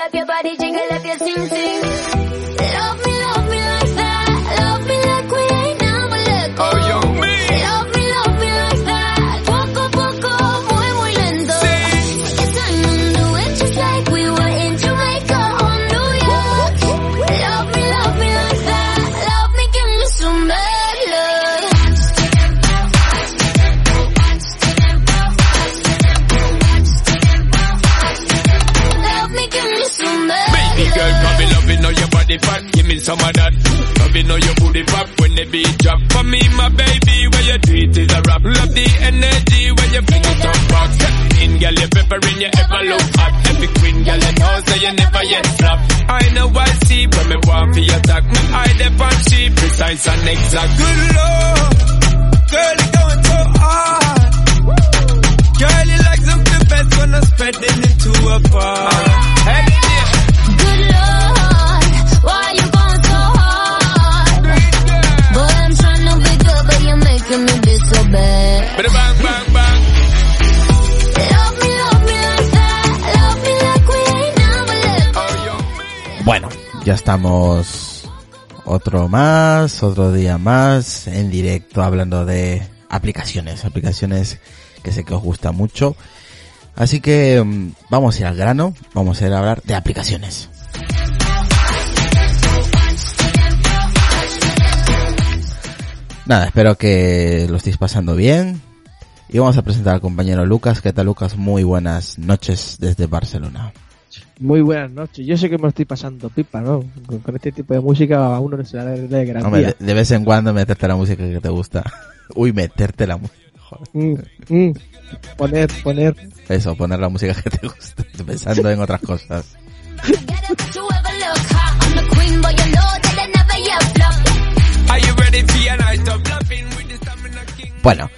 up your body, jingle up your sing sing. Some of that. Loving all your booty pop when the beat drop. For me, my baby, when you do is a rap. Love the energy when you bring it back. Step in, girl, you peppering, you ever look hot. Every queen, girl, you know, so you never yet flop. I know I see when me want for your attack. Me eye the on she precise and exact. Good lord, girl, you going so hard. Girl, you like something best when I'm spreading it to a bar. Ya estamos otro más, otro día más en directo hablando de aplicaciones, aplicaciones que sé que os gusta mucho. Así que mm, vamos a ir al grano, vamos a ir a hablar de aplicaciones. Nada, espero que lo estéis pasando bien. Y vamos a presentar al compañero Lucas. ¿Qué tal Lucas? Muy buenas noches desde Barcelona. Muy buenas noches. Yo sé que me estoy pasando pipa, ¿no? Con, con este tipo de música a uno no se le da de gran Hombre, de, de vez en cuando meterte la música que te gusta. Uy, meterte la música. Mm, mm. Poner, poner. Eso, poner la música que te gusta. Pensando en otras cosas. Bueno,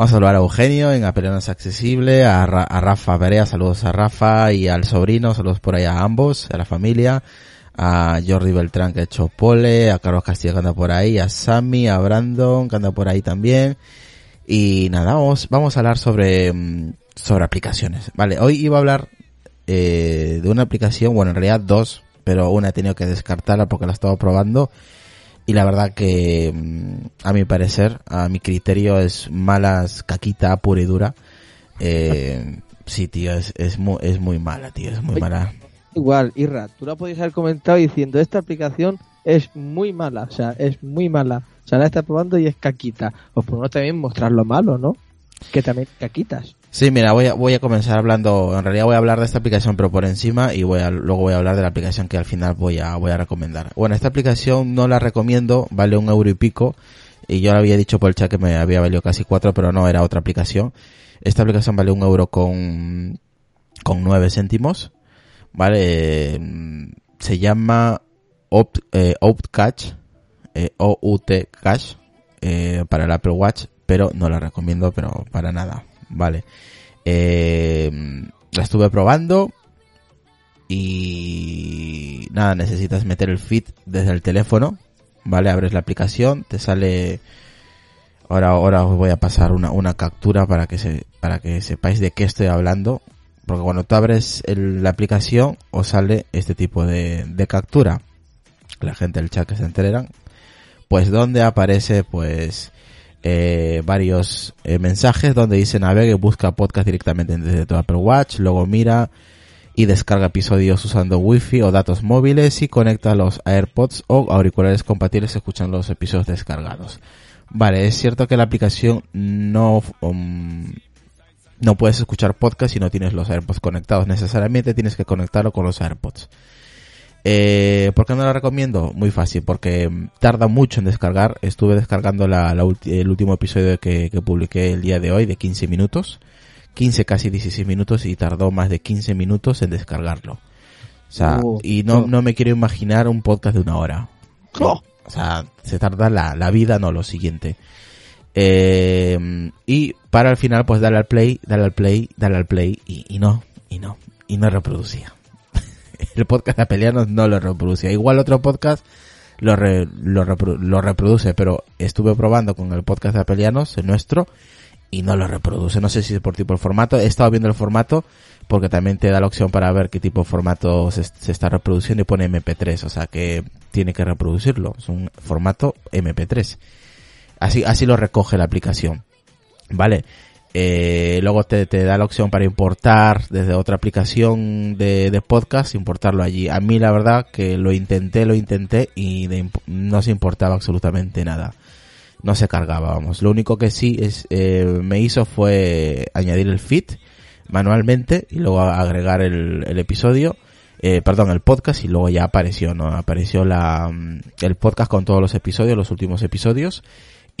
vamos a saludar a Eugenio en Apelenos Accesible, a, Ra- a Rafa Berea, saludos a Rafa y al sobrino, saludos por ahí a ambos, a la familia, a Jordi Beltrán que ha hecho pole, a Carlos Castillo que anda por ahí, a Sammy, a Brandon que anda por ahí también. Y nada, vamos, vamos a hablar sobre, mm, sobre aplicaciones. Vale, hoy iba a hablar eh, de una aplicación, bueno, en realidad dos, pero una he tenido que descartarla porque la he estado probando. Y la verdad que, mm, a mi parecer, a mi criterio, es malas caquita pura y dura. Eh, sí, tío, es, es, muy, es muy mala, tío, es muy mala. Igual, Irra, tú la podías haber comentado diciendo esta aplicación es muy mala, o sea, es muy mala. O sea, la está probando y es caquita. Lo menos también mostrar lo malo, ¿no? Que también caquitas. Sí, mira, voy a, voy a comenzar hablando, en realidad voy a hablar de esta aplicación pero por encima y voy a, luego voy a hablar de la aplicación que al final voy a, voy a recomendar. Bueno, esta aplicación no la recomiendo, vale un euro y pico y yo le había dicho por el chat que me había valido casi cuatro pero no, era otra aplicación. Esta aplicación vale un euro con, con nueve céntimos, vale, mm, se llama Opt, eh, eh, OUT Cash, eh, para el Apple Watch, pero no la recomiendo, pero para nada, vale. Eh, la estuve probando y nada, necesitas meter el feed desde el teléfono, vale, abres la aplicación, te sale ahora ahora os voy a pasar una, una captura para que se para que sepáis de qué estoy hablando, porque cuando tú abres el- la aplicación os sale este tipo de, de captura. La gente del chat que se enteran, pues donde aparece pues eh, varios eh, mensajes donde dice navegue, busca podcast directamente desde tu Apple Watch, luego mira y descarga episodios usando Wi-Fi o datos móviles y conecta los AirPods o auriculares compatibles escuchando los episodios descargados. Vale, es cierto que la aplicación no um, no puedes escuchar podcast si no tienes los AirPods conectados. Necesariamente tienes que conectarlo con los AirPods. Eh, ¿Por qué no la recomiendo? Muy fácil, porque mm, tarda mucho en descargar. Estuve descargando la, la ulti- el último episodio que, que publiqué el día de hoy de 15 minutos. 15, casi 16 minutos y tardó más de 15 minutos en descargarlo. O sea, Oh, y no, oh. no me quiero imaginar un podcast de una hora. ¡Oh! O sea, se tarda la, la vida, no lo siguiente. Eh, y para el final, pues darle al play, darle al play, darle al play, y, y no, y no, y no reproducía. el podcast de Apelianos no lo reproducía. Igual otro podcast lo, re- lo, lo reproduce, pero estuve probando con el podcast de Apelianos, el nuestro, y no lo reproduce. No sé si es por tipo de formato. He estado viendo el formato porque también te da la opción para ver qué tipo de formato se, se está reproduciendo y pone MP3, o sea que tiene que reproducirlo. Es un formato MP3. Así, así lo recoge la aplicación. Vale. Eh, luego te, te da la opción para importar desde otra aplicación de, de podcast, importarlo allí. A mí la verdad que lo intenté, lo intenté y de no se importaba absolutamente nada. No se cargaba, vamos. Lo único que sí es, eh, me hizo fue añadir el feed manualmente y luego agregar el, el episodio, eh, perdón, el podcast y luego ya apareció, ¿no? Apareció la, mm, el podcast con todos los episodios, los últimos episodios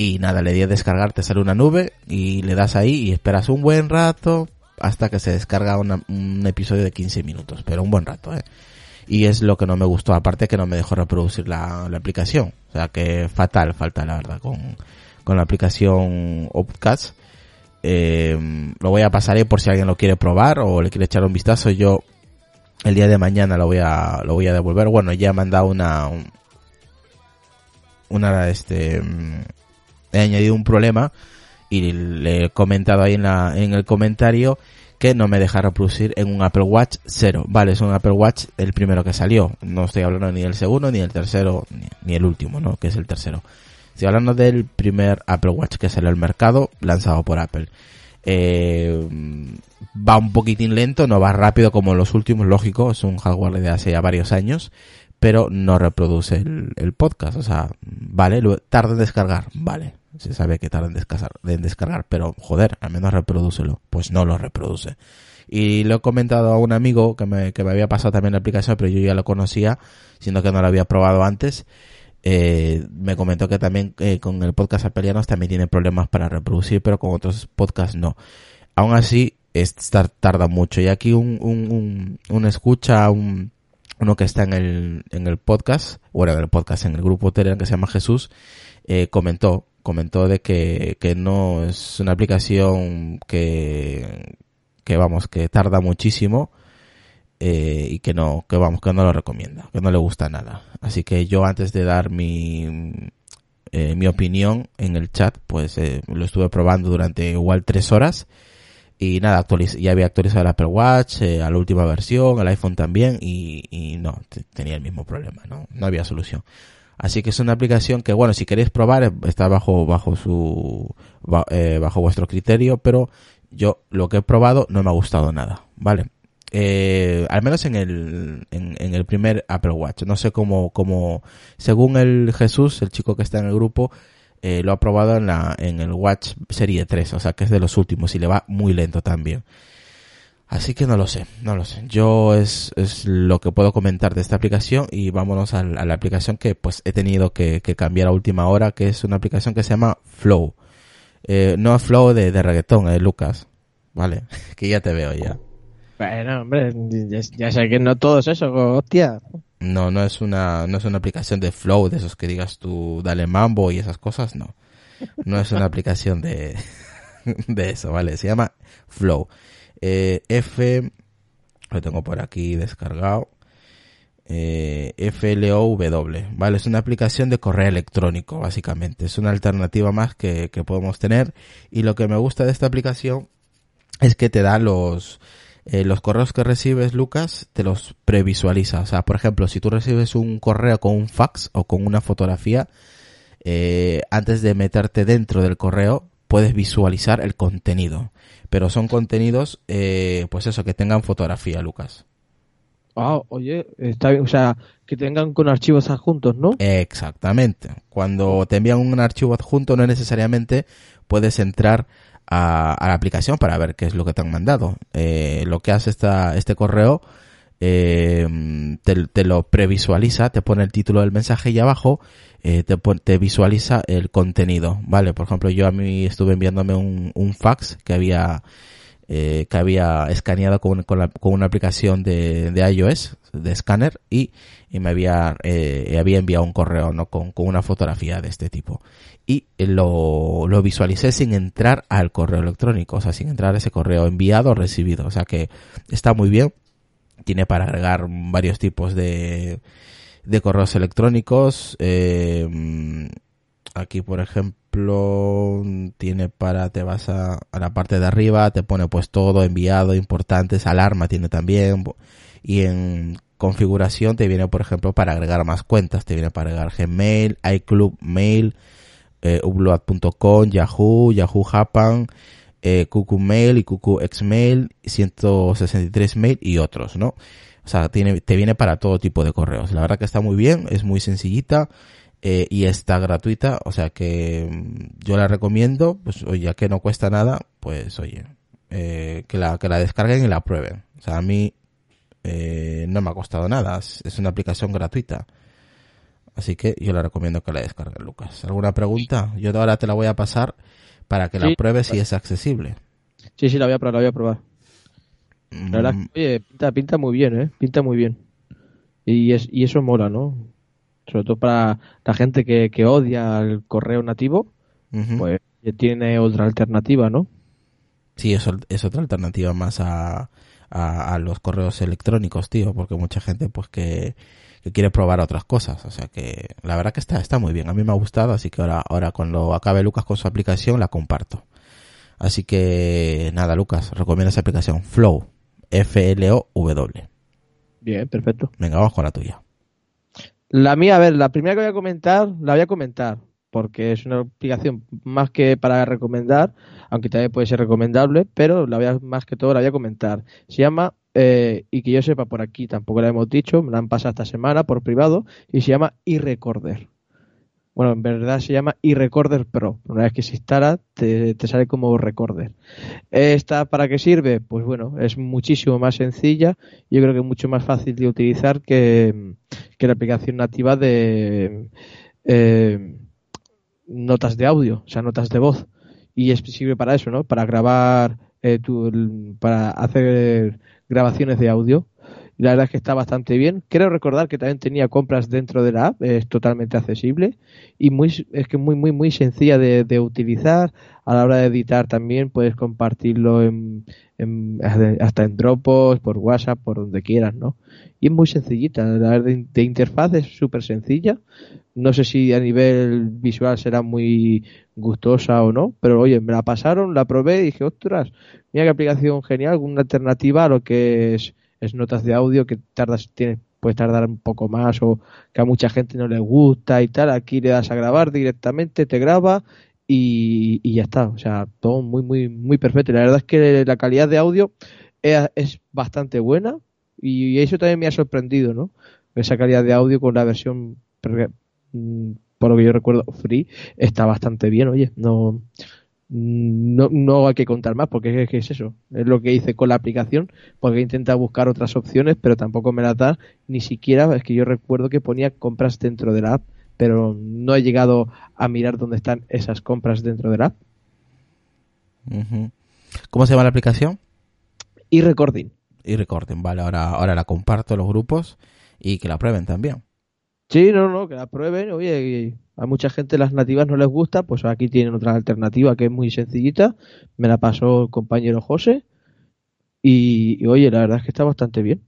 y nada, le di a descargar, te sale una nube y le das ahí y esperas un buen rato hasta que se descarga una- un episodio de 15 minutos, pero un buen rato, eh. Y es lo que no me gustó, aparte que no me dejó reproducir la, la aplicación. O sea que fatal, falta la verdad con, con la aplicación Opcast. Eh, lo voy a pasar ahí por si alguien lo quiere probar o le quiere echar un vistazo. Yo el día de mañana lo voy a, lo voy a devolver. Bueno, ya he mandado una, un- una, este, mm, he añadido un problema y le he comentado ahí en la, en el comentario que no me deja reproducir en un Apple Watch 0. Vale, es un Apple Watch el primero que salió. No estoy hablando ni del segundo, ni del tercero, ni, el último, ¿no? Que es el tercero. Estoy hablando del primer Apple Watch que salió al mercado, lanzado por Apple. Eh, va un poquitín lento, no va rápido como los últimos, lógico, es un hardware de hace ya varios años, pero no reproduce el, el podcast, o sea, vale, tarda en descargar, vale, se sabe que tarda en descargar, en descargar, pero joder, al menos reprodúcelo, pues no lo reproduce. Y lo he comentado a un amigo que me, que me había pasado también la aplicación, pero yo ya lo conocía, siendo que no lo había probado antes. Eh, me comentó que también eh, con el podcast apelianos también tiene problemas para reproducir, pero con otros podcasts no. Aún así, es, tar- tarda mucho. Y aquí un, un, un, un escucha, un, uno que está en el, en el podcast, bueno, en el podcast, en el grupo Telegram que se llama Jesús, eh, comentó, comentó de que, que no es una aplicación que, que vamos, que tarda muchísimo, eh, y que no, que vamos, que no lo recomienda, que no le gusta nada. Así que yo antes de dar mi, eh, mi opinión en el chat, pues eh, lo estuve probando durante igual tres horas y nada, actualiz ya había actualizado el Apple Watch eh, a la última versión, el iPhone también y, y no, te- tenía el mismo problema, no, no había solución. Así que es una aplicación que, bueno, si queréis probar, eh, está bajo, bajo su, eh, bajo vuestro criterio, pero yo lo que he probado no me ha gustado nada, ¿vale? Eh, al menos en el, en, en el primer Apple Watch. No sé cómo, cómo, según el Jesús, el chico que está en el grupo, eh, lo ha probado en la, en el Watch Serie 3, o sea que es de los últimos y le va muy lento también. Así que no lo sé, no lo sé. Yo es, es lo que puedo comentar de esta aplicación y vámonos a, la a la aplicación que pues he tenido que, que cambiar a última hora, que es una aplicación que se llama Flow. Eh, no Flow de, de reggaetón, eh, Lucas. Vale, que ya te veo ya. Bueno, hombre, ya, ya sé que no todo es eso, hostia. No, no es una, no es una aplicación de flow, de esos que digas tú, dale mambo y esas cosas, no. No es una aplicación de, de eso, ¿vale? Se llama Flow. Eh, F, lo tengo por aquí descargado. Eh, FLOW, ¿vale? Es una aplicación de correo electrónico, básicamente. Es una alternativa más que, que podemos tener. Y lo que me gusta de esta aplicación es que te da los, eh, los correos que recibes, Lucas, te los previsualiza. O sea, por ejemplo, si tú recibes un correo con un fax o con una fotografía, eh, antes de meterte dentro del correo, puedes visualizar el contenido. Pero son contenidos, eh, pues eso, que tengan fotografía, Lucas. Ah, oye, está bien, o sea, que tengan con archivos adjuntos, ¿no? Exactamente. Cuando te envían un archivo adjunto, no necesariamente puedes entrar a, a la aplicación para ver qué es lo que te han mandado. Eh, lo que hace esta, este correo, eh, te, te lo previsualiza, te pone el título del mensaje y abajo eh, te, te visualiza el contenido. Vale, por ejemplo, yo a mí estuve enviándome un, un fax que había eh, que había escaneado con, con, una aplicación de, de iOS, de escáner, y, y me había, eh, había enviado un correo ¿no? con, con una fotografía de este tipo. Y lo, lo visualicé sin entrar al correo electrónico, o sea, sin entrar a ese correo enviado o recibido. O sea que está muy bien. Tiene para agregar varios tipos de, de correos electrónicos. Eh, aquí, por ejemplo, tiene para, te vas a, a la parte de arriba, te pone pues todo, enviado, importantes, alarma tiene también, y en configuración te viene, por ejemplo, para agregar más cuentas, te viene para agregar Gmail, iClub, Mail, eh, Yahoo, Yahoo Japan, eh, Mail y Xmail, 163 Mail y otros, ¿no? O sea, tiene, te viene para todo tipo de correos. La verdad que está muy bien, es muy sencillita eh, y está gratuita, o sea que mm, yo la recomiendo, pues oye, ya que no cuesta nada, pues oye, eh, que la que la descarguen y la prueben. O sea, a mí eh, no me ha costado nada, es, una aplicación gratuita. Así que yo le recomiendo que la descarguen, Lucas. ¿Alguna pregunta? Yo ahora te la voy a pasar para que la pruebes si es accesible. Sí, sí, la voy a probar, la voy a probar. La verdad, es que, oye, pinta, pinta muy bien, ¿eh? Pinta muy bien. Y, es, y eso mola, ¿no? Sobre todo para la gente que, que odia el correo nativo, pues tiene otra alternativa, ¿no? Sí, es, es otra alternativa más a, a, a los correos electrónicos, tío, porque mucha gente pues que, que quiere probar otras cosas. O sea que la verdad que está, está muy bien. A mí me ha gustado, así que ahora, ahora cuando acabe Lucas con su aplicación la comparto. Así que nada, Lucas, recomiendo esa aplicación Flow, F-L-O-W. Bien, perfecto. Venga, vamos con la tuya. La mía, a ver, la primera que voy a comentar, la voy a comentar, porque es una aplicación más que para recomendar, aunque también puede ser recomendable, pero la voy a, más que todo la voy a comentar. Se llama, eh, y que yo sepa por aquí, tampoco la hemos dicho, me la han pasado esta semana por privado, y se llama iRecorder. Bueno, en verdad se llama iRecorder Pro. Una vez que se instala, te, te sale como Recorder. ¿Esta para qué sirve? Pues bueno, es muchísimo más sencilla. Yo creo que mucho más fácil de utilizar que, que la aplicación nativa de eh, notas de audio, o sea, notas de voz. Y es sirve para eso, ¿no? Para grabar, eh, tu- para hacer grabaciones de audio. La verdad es que está bastante bien. Quiero recordar que también tenía compras dentro de la app, es totalmente accesible y muy es que muy muy muy sencilla de, de utilizar. A la hora de editar también puedes compartirlo en, hasta en Dropbox, por WhatsApp, por donde quieras, ¿no? Y es muy sencillita, la de, de interfaz es súper sencilla. No sé si a nivel visual será muy gustosa o no, pero oye, me la pasaron, la probé y dije, ostras, mira qué aplicación genial, una alternativa a lo que es, es notas de audio que tardas, tienes, puedes tardar un poco más o que a mucha gente no le gusta y tal. Aquí le das a grabar directamente, te graba y, y ya está. O sea, todo muy, muy, muy perfecto. Y la verdad es que la calidad de audio es, bastante buena y eso también me ha sorprendido, ¿no? Esa calidad de audio con la versión, mm, por lo que yo recuerdo, free, está bastante bien, oye, no, no, no hay que contar más porque es, que es eso, es lo que hice con la aplicación, porque intenta buscar otras opciones, pero tampoco me las da, ni siquiera, es que yo recuerdo que ponía compras dentro de la app, pero no he llegado a mirar dónde están esas compras dentro de la app. ¿Cómo se llama la aplicación? Y recording. Y recorden, vale, ahora, ahora la comparto a los grupos y que la prueben también. Sí, no, no, que la prueben. Oye, a mucha gente las nativas no les gusta, pues aquí tienen otra alternativa que es muy sencillita. Me la pasó el compañero José. Y, oye, la verdad es que está bastante bien.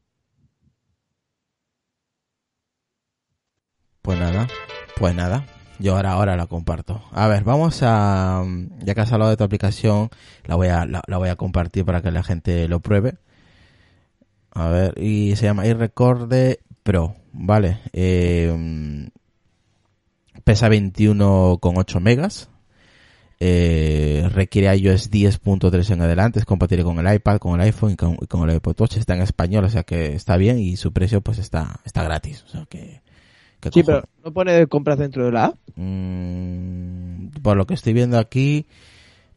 Pues nada, pues nada. Yo ahora, ahora la comparto. A ver, vamos a, ya que has hablado de tu aplicación, la voy a, la, voy a compartir para que la gente lo pruebe. A ver, y se llama iRecorde Pro, ¿vale? Eh, pesa 21,8 megas. Eh, requiere iOS 10.3 en adelante, es compatible con el iPad, con el iPhone y con, y con el iPod Touch, está en español, o sea que está bien y su precio pues está, está gratis, o sea que, que Sí, cojones. pero no pone compras dentro de la app. Mm, por lo que estoy viendo aquí,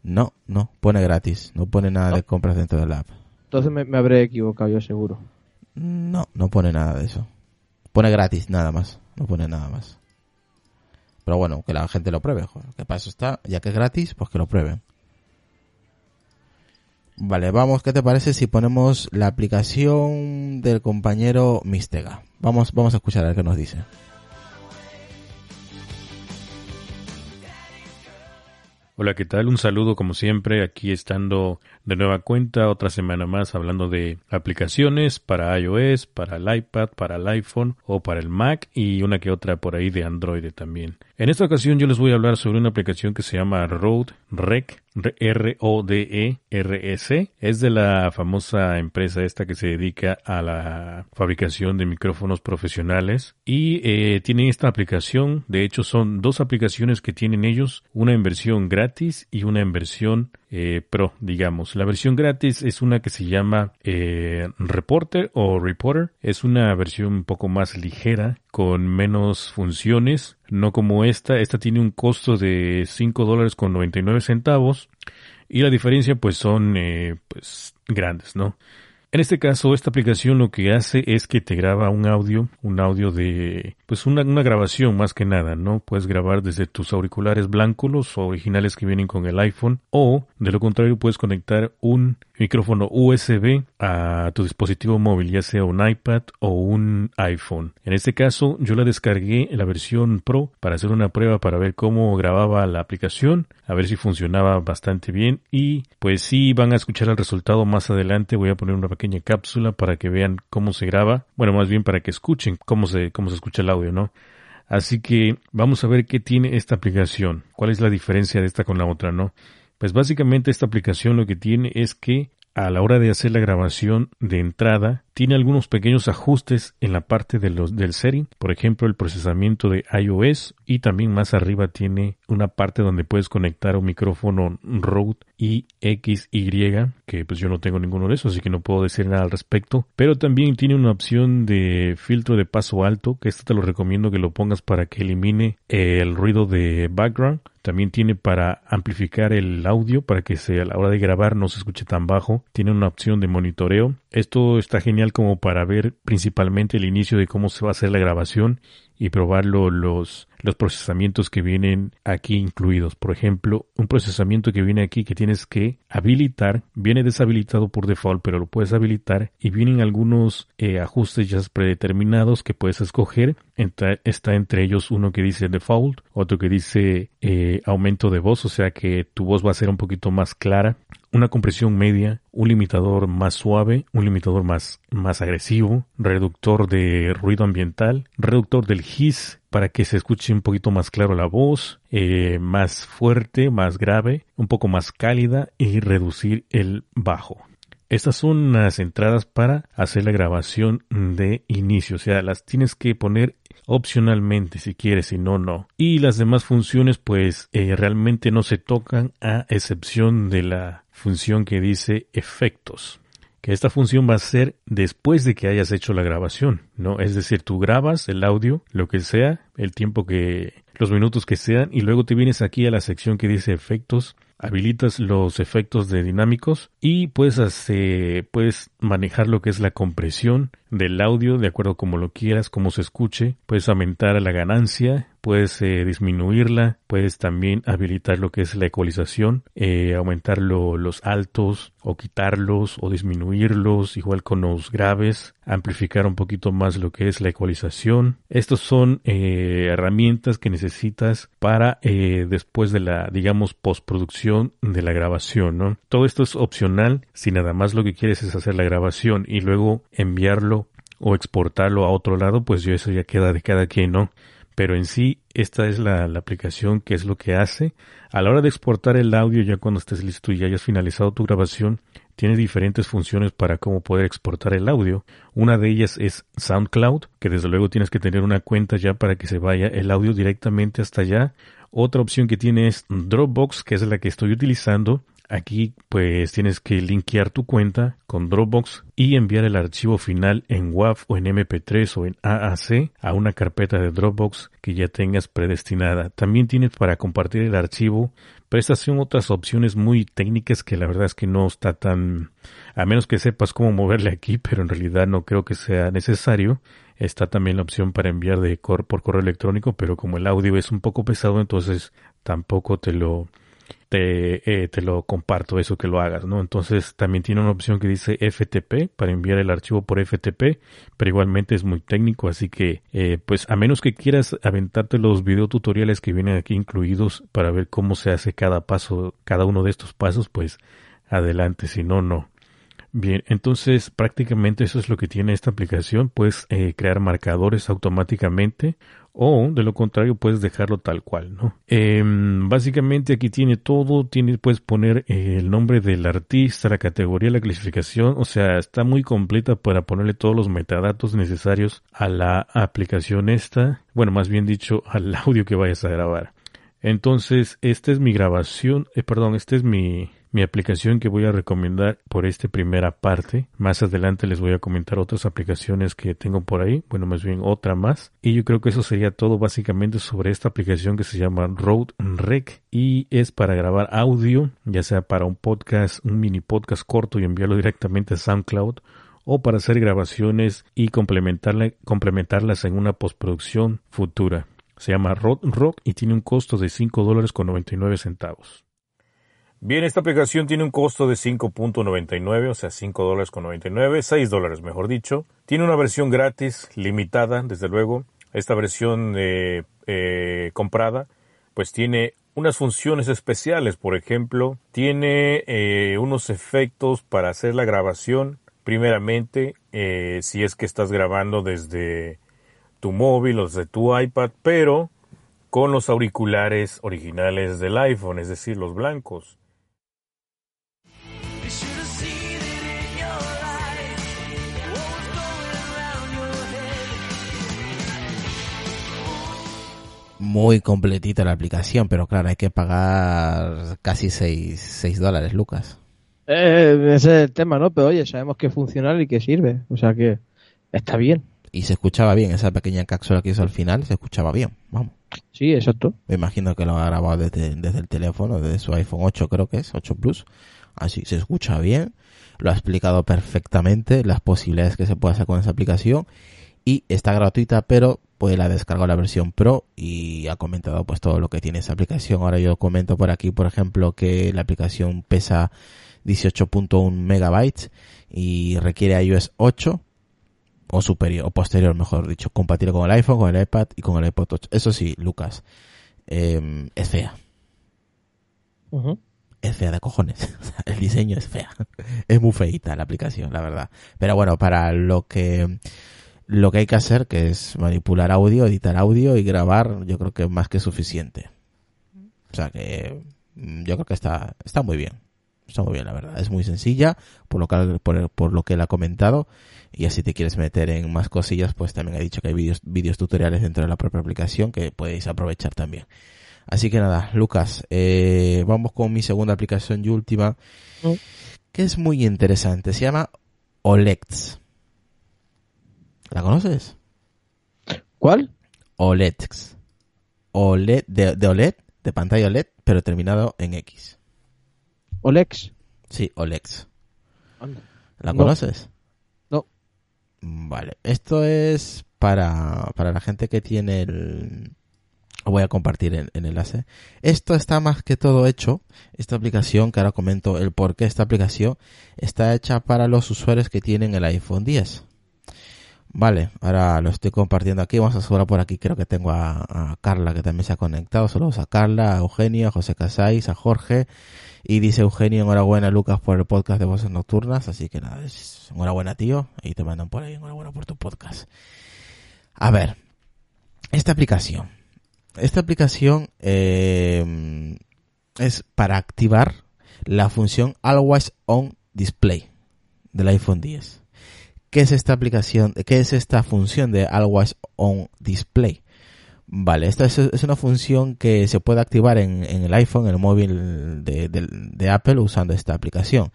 no, no, pone gratis, no pone nada de compras dentro de la app. Entonces me, me habré equivocado, yo seguro. No, no pone nada de eso. Pone gratis, nada más, no pone nada más. Pero bueno, que la gente lo pruebe, que para está, ya que es gratis, pues que lo prueben. Vale, vamos, ¿qué te parece si ponemos la aplicación del compañero Mistega? Vamos, vamos a escuchar a ver qué nos dice. Hola, ¿qué tal? Un saludo como siempre, aquí estando de nueva cuenta otra semana más hablando de aplicaciones para iOS, para el iPad, para el iPhone o para el Mac y una que otra por ahí de Android también. En esta ocasión yo les voy a hablar sobre una aplicación que se llama Rode Rec, R-O-D-E-R-S. Es de la famosa empresa esta que se dedica a la fabricación de micrófonos profesionales y eh, tienen esta aplicación. De hecho son dos aplicaciones que tienen ellos, una en versión gratis y una en versión eh, Pro, digamos. La versión gratis es una que se llama eh, Reporter o Reporter. Es una versión un poco más ligera, con menos funciones, no como esta. Esta tiene un costo de 5 dólares con 99 centavos y la diferencia pues son eh, pues grandes, ¿no? En este caso, esta aplicación lo que hace es que te graba un audio, un audio de, pues una, una grabación más que nada, ¿no? Puedes grabar desde tus auriculares blancos, los originales que vienen con el iPhone, o de lo contrario puedes conectar un micrófono USB a tu dispositivo móvil, ya sea un iPad o un iPhone. En este caso, yo la descargué en la versión Pro para hacer una prueba para ver cómo grababa la aplicación, a ver si funcionaba bastante bien y pues sí van a escuchar el resultado más adelante. Voy a poner una pequeña cápsula para que vean cómo se graba, bueno, más bien para que escuchen cómo se cómo se escucha el audio, ¿no? Así que vamos a ver qué tiene esta aplicación, cuál es la diferencia de esta con la otra, ¿no? Pues básicamente esta aplicación lo que tiene es que a la hora de hacer la grabación de entrada, tiene algunos pequeños ajustes en la parte de los, del setting, por ejemplo el procesamiento de iOS y también más arriba tiene una parte donde puedes conectar un micrófono Rode IXY, que pues yo no tengo ninguno de esos, así que no puedo decir nada al respecto, pero también tiene una opción de filtro de paso alto, que esto te lo recomiendo que lo pongas para que elimine el ruido de background también tiene para amplificar el audio para que se, a la hora de grabar no se escuche tan bajo. Tiene una opción de monitoreo. Esto está genial como para ver principalmente el inicio de cómo se va a hacer la grabación y probarlo los, los procesamientos que vienen aquí incluidos. Por ejemplo, un procesamiento que viene aquí que tienes que habilitar, viene deshabilitado por default, pero lo puedes habilitar y vienen algunos eh, ajustes ya predeterminados que puedes escoger. Está entre ellos uno que dice default, otro que dice eh, aumento de voz, o sea que tu voz va a ser un poquito más clara una compresión media, un limitador más suave, un limitador más, más agresivo, reductor de ruido ambiental, reductor del hiss para que se escuche un poquito más claro la voz, eh, más fuerte, más grave, un poco más cálida y reducir el bajo. Estas son las entradas para hacer la grabación de inicio, o sea, las tienes que poner opcionalmente si quieres, si no, no. Y las demás funciones pues eh, realmente no se tocan a excepción de la función que dice efectos. Que esta función va a ser después de que hayas hecho la grabación, ¿no? Es decir, tú grabas el audio, lo que sea, el tiempo que, los minutos que sean, y luego te vienes aquí a la sección que dice efectos habilitas los efectos de dinámicos y puedes hacer, puedes manejar lo que es la compresión del audio de acuerdo como lo quieras, como se escuche, puedes aumentar la ganancia, puedes eh, disminuirla, puedes también habilitar lo que es la ecualización, eh, aumentar los altos o quitarlos o disminuirlos, igual con los graves, amplificar un poquito más lo que es la ecualización. Estos son eh, herramientas que necesitas para después de la, digamos, postproducción de la grabación, ¿no? Todo esto es opcional si nada más lo que quieres es hacer la grabación y luego enviarlo o exportarlo a otro lado, pues yo eso ya queda de cada quien, ¿no? Pero en sí, esta es la, aplicación que es lo que hace. A la hora de exportar el audio, ya cuando estés listo y hayas finalizado tu grabación, tiene diferentes funciones para cómo poder exportar el audio. Una de ellas es SoundCloud, que desde luego tienes que tener una cuenta ya para que se vaya el audio directamente hasta allá. Otra opción que tiene es Dropbox, que es la que estoy utilizando Aquí pues tienes que linkear tu cuenta con Dropbox y enviar el archivo final en WAV o en MP3 o en AAC a una carpeta de Dropbox que ya tengas predestinada. También tienes para compartir el archivo, pero estas son otras opciones muy técnicas que la verdad es que no está tan, a menos que sepas cómo moverle aquí, pero en realidad no creo que sea necesario. Está también la opción para enviar de por correo electrónico, pero como el audio es un poco pesado, entonces tampoco te lo te, eh, te lo comparto eso que lo hagas, ¿no? Entonces también tiene una opción que dice FTP para enviar el archivo por FTP, pero igualmente es muy técnico, así que eh, pues a menos que quieras aventarte los videotutoriales que vienen aquí incluidos para ver cómo se hace cada paso, cada uno de estos pasos, pues adelante, si no, no. Bien, entonces prácticamente eso es lo que tiene esta aplicación. Puedes eh, crear marcadores automáticamente o de lo contrario puedes dejarlo tal cual, ¿no? Em, básicamente aquí tiene todo, tiene, puedes poner eh, el nombre del artista, la categoría, la clasificación, o sea, está muy completa para ponerle todos los metadatos necesarios a la aplicación esta, bueno, más bien dicho, al audio que vayas a grabar. Entonces, esta es mi grabación, eh, perdón, esta es mi, mi aplicación que voy a recomendar por esta primera parte. Más adelante les voy a comentar otras aplicaciones que tengo por ahí, bueno, más bien otra más. Y yo creo que eso sería todo básicamente sobre esta aplicación que se llama Road Rec y es para grabar audio, ya sea para un podcast, un mini podcast corto y enviarlo directamente a SoundCloud o para hacer grabaciones y complementarlas en una postproducción futura. Se llama Road Rock y tiene un costo de 5 dólares con 99 centavos. Bien, esta aplicación tiene un costo de 5.99, o sea, 5 dólares con 99, 6 dólares mejor dicho. Tiene una versión gratis, limitada, desde luego. Esta versión eh, eh, comprada, pues tiene unas funciones especiales, por ejemplo, tiene eh, unos efectos para hacer la grabación, primeramente, si es que estás grabando desde tu móvil o desde tu iPad, pero con los auriculares originales del iPhone, es decir, los blancos. Muy completita la aplicación, pero claro, hay que pagar casi 6, dólares, Lucas. Eh, ese es el tema, ¿no? Pero oye, sabemos que funciona y que sirve, o sea que está bien. Y se escuchaba bien, esa pequeña cápsula que hizo al final, se escuchaba bien, vamos. Sí, exacto. Me imagino que lo ha grabado desde, desde el teléfono, desde su iPhone 8 creo que es, 8 Plus. Así se escucha bien, lo ha explicado perfectamente, las posibilidades que se puede hacer con esa aplicación y está gratuita, pero pues la descargado la versión Pro y ha comentado pues todo lo que tiene esa aplicación. Ahora yo comento por aquí, por ejemplo, que la aplicación pesa 18.1 megabytes y requiere iOS 8 o superior o posterior, mejor dicho, compatible con el iPhone, con el iPad y con el iPod 8. Eso sí, Lucas, em, es fea. Es fea de cojones. el diseño es fea. es muy feita la aplicación, la verdad. Pero bueno, para lo que lo que hay que hacer, que es manipular audio, editar audio y grabar, yo creo que es más que suficiente. O sea que mm, yo creo que está, está muy bien. Está muy bien, la verdad. Es muy sencilla, por lo que, por, por lo que él ha comentado. Y así te quieres meter en más cosillas, pues también ha dicho que hay vídeos, vídeos tutoriales dentro de la propia aplicación que podéis aprovechar también. Así que nada, Lucas, eh, vamos con mi segunda aplicación y última, mm. que es muy interesante. Se llama Olex. ¿La conoces? ¿Cuál? OLEDX. OLED, de, OLED, de pantalla OLED, pero terminado en X. ¿OLEX? Sí, OLEX. ¿La conoces? No. Vale, esto es para, para la gente que tiene el... Voy a compartir el, el, enlace. Esto está más que todo hecho, esta aplicación, que ahora comento el por qué esta aplicación, está hecha para los usuarios que tienen el iPhone 10. Vale, ahora lo estoy compartiendo aquí. Vamos a subir por aquí. Creo que tengo a, Carla que también se ha conectado. Saludos a Carla, a Eugenio, a José Casais, a Jorge. Y dice Eugenio, enhorabuena Lucas por el podcast de Voces Nocturnas. Así que nada, es, enhorabuena tío. Y te mandan por ahí, enhorabuena por tu podcast. A ver, esta aplicación. Esta aplicación eh, es para activar la función Always On Display del iPhone 10. ¿Qué es esta aplicación? ¿Qué es esta función de Always On Display? Vale, esta es, una función que se puede activar en, el iPhone, en el móvil de, Apple usando esta aplicación.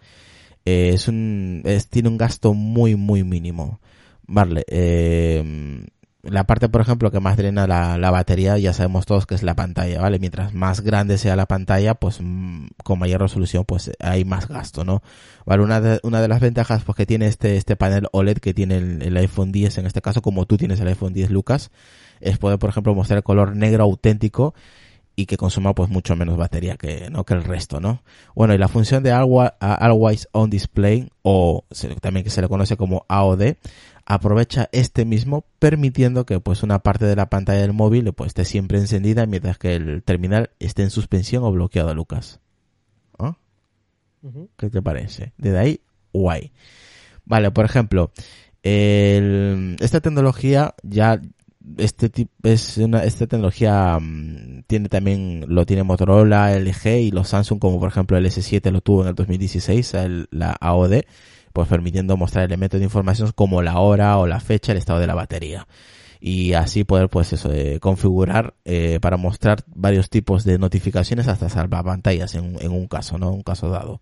Eh, es un, tiene un gasto muy, muy mínimo. Vale, eh, la parte, por ejemplo, que más drena la, batería, ya sabemos todos que es la pantalla, ¿vale? Mientras más grande sea la pantalla, pues mm, con mayor resolución, pues hay más gasto, ¿no? Vale, una de, una de las ventajas pues, que tiene este, este panel OLED que tiene el, iPhone 10, en este caso, como tú tienes el iPhone 10 Lucas, es poder, por ejemplo, mostrar el color negro auténtico y que consuma pues mucho menos batería que, ¿no? que el resto, ¿no? Bueno, y la función de Always On Display, o también que se le conoce como AOD, aprovecha este mismo permitiendo que pues una parte de la pantalla del móvil pues esté siempre encendida mientras que el terminal esté en suspensión o bloqueado Lucas ¿Ah? ¿qué te parece? desde ahí guay vale por ejemplo esta tecnología ya este tipo es una esta tecnología mm, tiene también lo tiene Motorola, LG y los Samsung como por ejemplo el S7 lo tuvo en el 2016 el- la AOD pues permitiendo mostrar elementos de información como la hora o la fecha, el estado de la batería y así poder pues eso eh, configurar eh, para mostrar varios tipos de notificaciones hasta salvapantallas en, en un caso, ¿no? Un caso dado.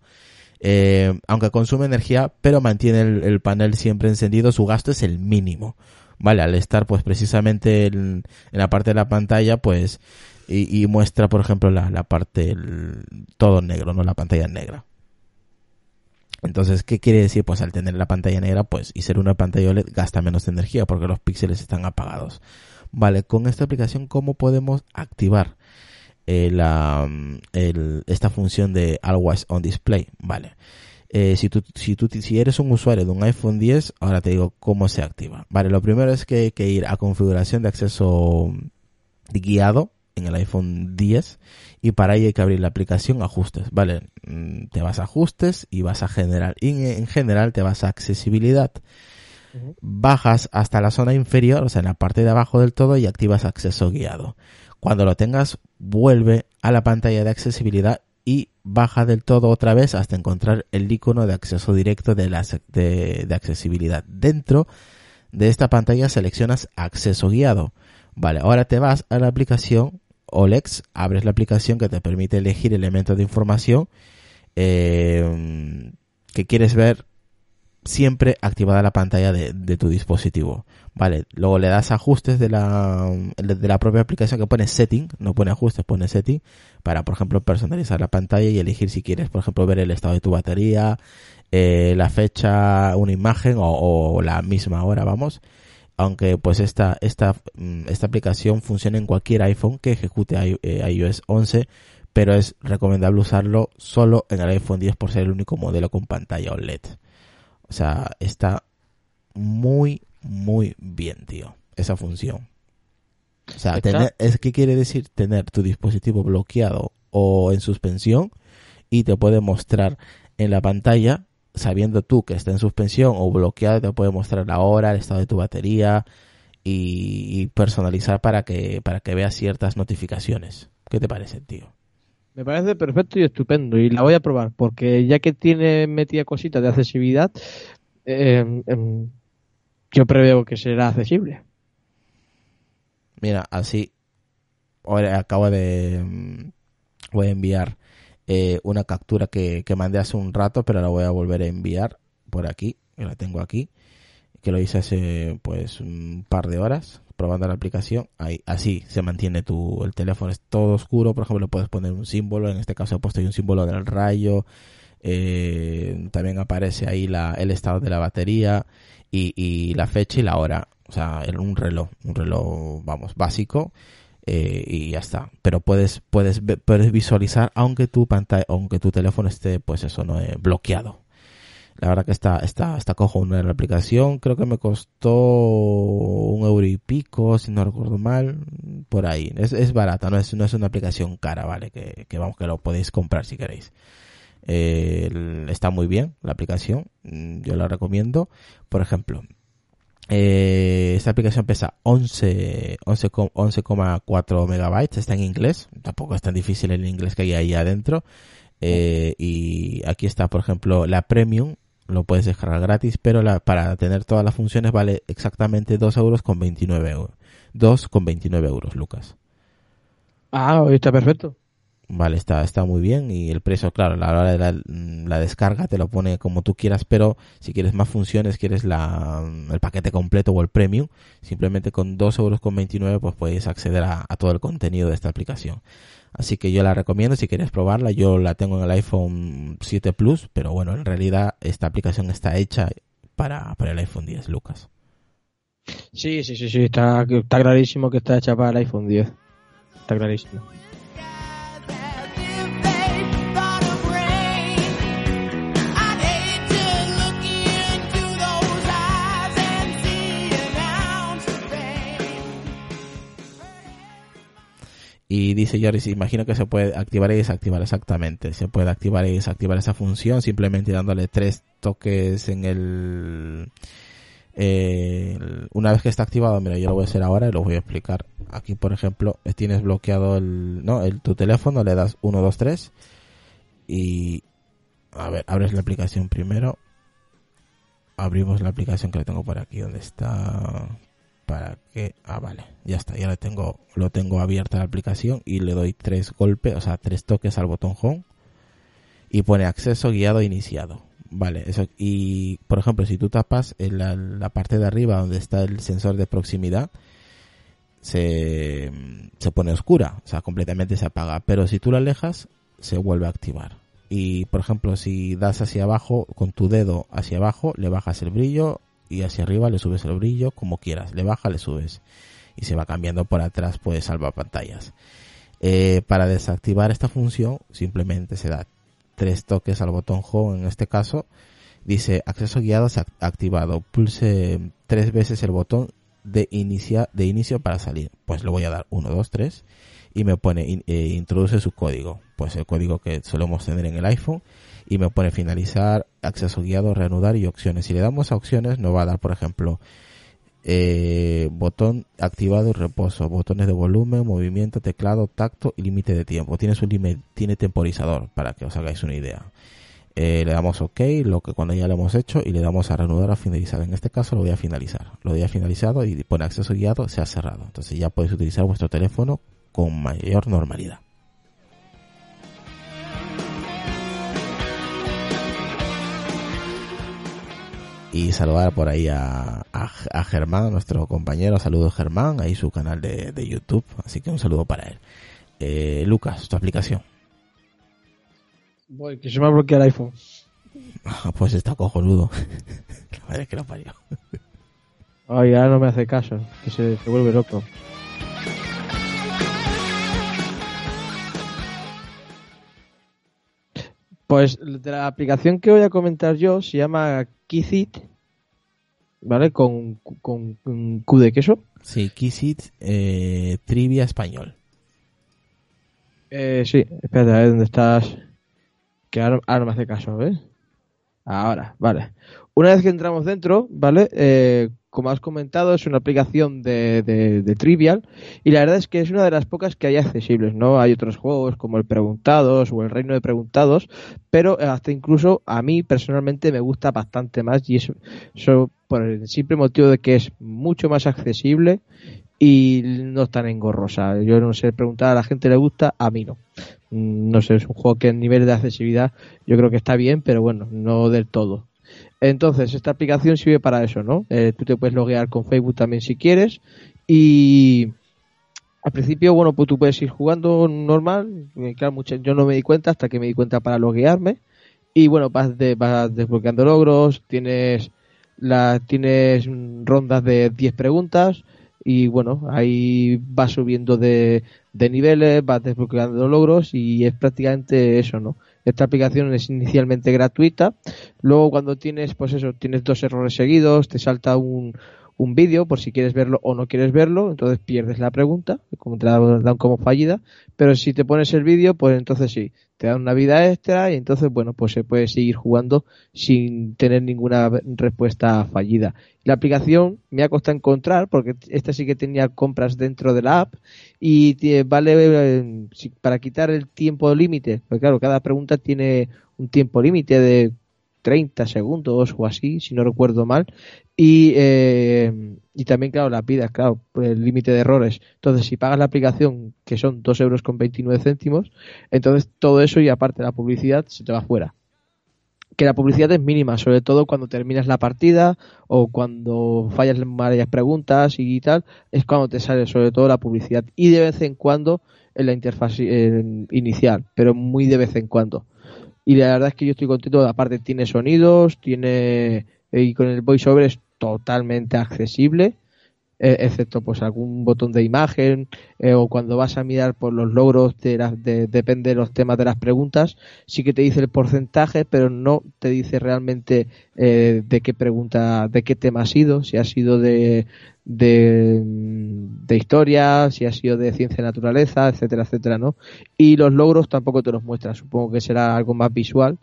Eh, aunque consume energía, pero mantiene el, el panel siempre encendido, su gasto es el mínimo. Vale, al estar pues precisamente en, la parte de la pantalla, pues, y, y muestra, por ejemplo, la, la parte, el- todo negro, no la pantalla negra. Entonces, ¿qué quiere decir? Pues al tener la pantalla negra, pues, y ser una pantalla OLED, gasta menos energía porque los píxeles están apagados. Vale, con esta aplicación, ¿cómo podemos activar eh, la, mm, el- esta función de Always on Display? Vale. Eh, si, tú, si, tú, si eres un usuario de un iPhone 10, ahora te digo cómo se activa. Vale, lo primero es que hay que ir a configuración de acceso guiado en el iPhone 10 y para ello hay que abrir la aplicación ajustes, ¿vale? Mm, Te vas a ajustes y vas a general. Y en, en general te vas a accesibilidad. Bajas hasta la zona inferior, o sea, en la parte de abajo del todo y activas acceso guiado. Cuando lo tengas, vuelve a la pantalla de accesibilidad y baja del todo otra vez hasta encontrar el icono de acceso directo de, la, de accesibilidad. Dentro de esta pantalla seleccionas acceso guiado. Vale, ahora te vas a la aplicación OLEX, abres la aplicación que te permite elegir elementos de información eh, que quieres ver siempre activada la pantalla de, de tu dispositivo. Vale, luego le das ajustes de la, de la propia aplicación que pone setting, no pone ajustes, pone setting, para por ejemplo personalizar la pantalla y elegir si quieres, por ejemplo, ver el estado de tu batería, eh, la fecha, una imagen o, o la misma hora, vamos. Aunque pues esta, esta, mm, esta aplicación funciona en cualquier iPhone que ejecute eh, iOS 11, pero es recomendable usarlo solo en el iPhone 10 por ser el único modelo con pantalla OLED. O sea, está muy, muy bien, tío, esa función. O sea, tener, es que quiere decir tener tu dispositivo bloqueado o en suspensión y te puede mostrar en la pantalla, sabiendo tú que está en suspensión o bloqueado, te puede mostrar la hora, el estado de tu batería y, y personalizar para que, para que veas ciertas notificaciones. ¿Qué te parece, tío? Me parece perfecto y estupendo y la voy a probar porque ya que tiene metida cositas de accesibilidad, eh, em, yo preveo que será accesible. Mira, así. Ahora acabo de. mm, Voy a enviar eh, una captura que, que mandé hace un rato, pero la voy a volver a enviar por aquí. Que la tengo aquí. Que lo hice hace pues un par de horas probando la aplicación. Ahí, así se mantiene tu. El teléfono es todo oscuro. Por ejemplo, puedes poner un símbolo. En este caso he puesto ahí un símbolo del rayo. Eh, también aparece ahí la, el estado de la batería y, y la fecha y la hora. O sea, un reloj, un reloj, vamos, básico eh, y ya está. Pero puedes, puedes, puedes visualizar aunque tu pantalla, aunque tu teléfono esté, pues eso, no eh, bloqueado. La verdad que está, está, está cojonuda la aplicación. Creo que me costó un euro y pico, si no recuerdo mal, por ahí. Es, es barata, no es, no es una aplicación cara, vale, que, que vamos, que lo podéis comprar si queréis. Eh, está muy bien la aplicación, mm, yo la recomiendo. Por ejemplo, eh, esta aplicación pesa 11, 11, co- 11,4 megabytes, está en inglés, tampoco es tan difícil el inglés que hay ahí adentro. Eh, y aquí está, por ejemplo, la premium, lo puedes descargar gratis, pero la, para tener todas las funciones vale exactamente 2 euros con 29 euros. 2 con 29 euros, Lucas. Ah, está perfecto. Vale, está, está muy bien y el precio, claro, a la hora de la, descarga te lo pone como tú quieras, pero si quieres más funciones, quieres la, el paquete completo o el premium, simplemente con 2 euros con 29 pues puedes acceder a, a todo el contenido de esta aplicación. Así que yo la recomiendo si quieres probarla, yo la tengo en el iPhone 7 Plus, pero bueno, en realidad esta aplicación está hecha para, para el iPhone 10, Lucas. Sí, sí, sí, sí, está, está clarísimo que está hecha para el iPhone 10. Está clarísimo. Joris, imagino que se puede activar y desactivar exactamente. Se puede activar y desactivar esa función simplemente dándole tres toques en el eh, una vez que está activado, mira, yo lo voy a hacer ahora y lo voy a explicar. Aquí, por ejemplo, tienes bloqueado el, ¿no? el, tu teléfono, le das 1, 2, 3 y, a ver, abres la aplicación primero. Abrimos la aplicación que tengo por aquí, donde está? Para que, ah, vale, ya está, ya lo tengo, lo tengo abierta la aplicación y le doy tres golpes, o sea, tres toques al botón home y pone acceso guiado iniciado Vale, eso. Y, por ejemplo, si tú tapas en la, parte de arriba donde está el sensor de proximidad, se, se pone oscura, o sea, completamente se apaga. Pero si tú lo alejas, se vuelve a activar. Y, por ejemplo, si das hacia abajo, con tu dedo hacia abajo, le bajas el brillo y hacia arriba le subes el brillo, como quieras. Le baja, le subes. Y se va cambiando por atrás, pues salva pantallas. Eh, para desactivar esta función, simplemente se da tres toques al botón Home en este caso. Dice acceso guiado activado. Pulse tres veces el botón de, inicia, de inicio para salir. Pues le voy a dar 1, 2, 3 y me pone eh, introduce su código. Pues el código que solemos tener en el iPhone y me pone finalizar, acceso guiado, reanudar y opciones. Si le damos a opciones nos va a dar, por ejemplo, eh, botón activado y reposo, botones de volumen, movimiento, teclado, tacto y límite de tiempo. Tiene su límite, tiene temporizador para que os hagáis una idea. Eh, le damos OK, lo que cuando ya lo hemos hecho y le damos a reanudar a finalizar. En este caso lo voy a finalizar. Lo voy a finalizado y pone acceso guiado, se ha cerrado. Entonces ya podéis utilizar vuestro teléfono con mayor normalidad. Y saludar por ahí a, a, Germán, nuestro compañero. Saludos Germán, ahí su canal de, de YouTube. Así que un saludo para él. Eh, Lucas, tu aplicación. Voy, que se me ha bloqueado el iPhone. Ah, pues está cojonudo. La madre que lo parió. Ay, ahora no me hace caso, que se, se vuelve loco. Pues de la aplicación que voy a comentar yo se llama Kizit, ¿vale? Con, con, Q de queso. Sí, Kizit eh, Trivia Español. Eh, sí, espérate, a ver dónde estás. Que ahora, ahora me hace caso, ¿ves? Ahora, vale. Una vez que entramos dentro, ¿vale? Eh, como has comentado, es una aplicación de, de, Trivial y la verdad es que es una de las pocas que hay accesibles, ¿no? Hay otros juegos como el Preguntados o el Reino de Preguntados, pero hasta incluso a mí personalmente me gusta bastante más y eso, eso por el simple motivo de que es mucho más accesible y no es tan engorrosa. Yo no sé, preguntar a la gente le gusta, a mí no. Mm, no sé, es un juego que en nivel de accesibilidad yo creo que está bien, pero bueno, no del todo. Entonces, esta aplicación sirve para eso, ¿no? Eh, tú te puedes loguear con Facebook también si quieres y al principio, bueno, pues tú puedes ir jugando normal. Eh, claro, mucho, yo no me di cuenta hasta que me di cuenta para loguearme. Y bueno, vas, vas desbloqueando logros, tienes, la, tienes rondas de 10 preguntas y bueno, ahí vas subiendo de, de niveles, vas desbloqueando logros y es prácticamente eso, ¿no? Esta aplicación es inicialmente gratuita. Luego cuando tienes, pues eso, tienes dos errores seguidos, te salta un, un vídeo por si quieres verlo o no quieres verlo, entonces pierdes la pregunta, como te la dan como fallida, pero si te pones el vídeo, pues entonces sí, te dan una vida extra y entonces, bueno, pues se puede seguir jugando sin tener ninguna respuesta fallida. La aplicación me ha costado encontrar porque esta sí que tenía compras dentro de la app y vale eh, para quitar el tiempo límite, porque claro, cada pregunta tiene un tiempo límite de 30 segundos o así, si no recuerdo mal. Y, eh, y también, claro, la pidas, claro, el límite de errores. Entonces, si pagas la aplicación, que son 2 euros con 29 céntimos, entonces todo eso y aparte la publicidad se te va fuera. Que la publicidad es mínima, sobre todo cuando terminas la partida o cuando fallas en varias preguntas y tal, es cuando te sale sobre todo la publicidad. Y de vez en cuando en la interfaz inicial, pero muy de vez en cuando y la verdad es que yo estoy contento, aparte tiene sonidos, tiene eh, y con el voiceover es totalmente accesible, eh, excepto pues algún botón de imagen eh, o cuando vas a mirar por los logros de, de, depende de los temas de las preguntas, sí que te dice el porcentaje, pero no te dice realmente de qué pregunta, de qué tema ha sido, si ha sido de, de, de, historia, si ha sido de ciencia y naturaleza, etcétera, etcétera, ¿no? Y los logros tampoco te los muestran, supongo que será algo más visual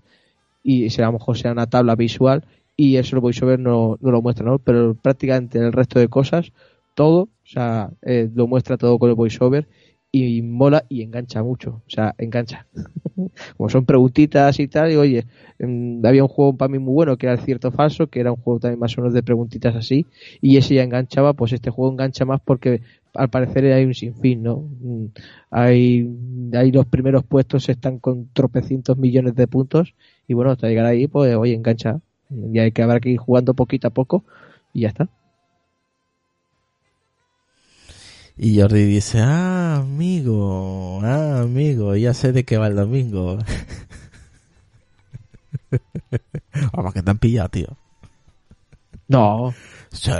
y será a lo mejor será una tabla visual y eso el voiceover no, no lo muestra, ¿no? Pero prácticamente el resto de cosas, todo, o sea, eh, lo muestra todo con el voiceover y mola y engancha mucho, o sea, engancha. Como son preguntitas y tal, y oye, mm, había un juego para mí muy bueno que era el cierto falso, que era un juego también más o menos de preguntitas así, y ese ya enganchaba, pues este juego engancha más porque al parecer hay un sinfín, ¿no? Mm, Hay, hay los primeros puestos están con tropecientos millones de puntos, y bueno, hasta llegar ahí, pues oye, engancha. Y hay que habrá que ir jugando poquito a poco, y ya está. Y Jordi dice, ah, amigo, ah, amigo, ya sé de qué va el domingo. Vamos, que te han pillado, tío. No, Sí,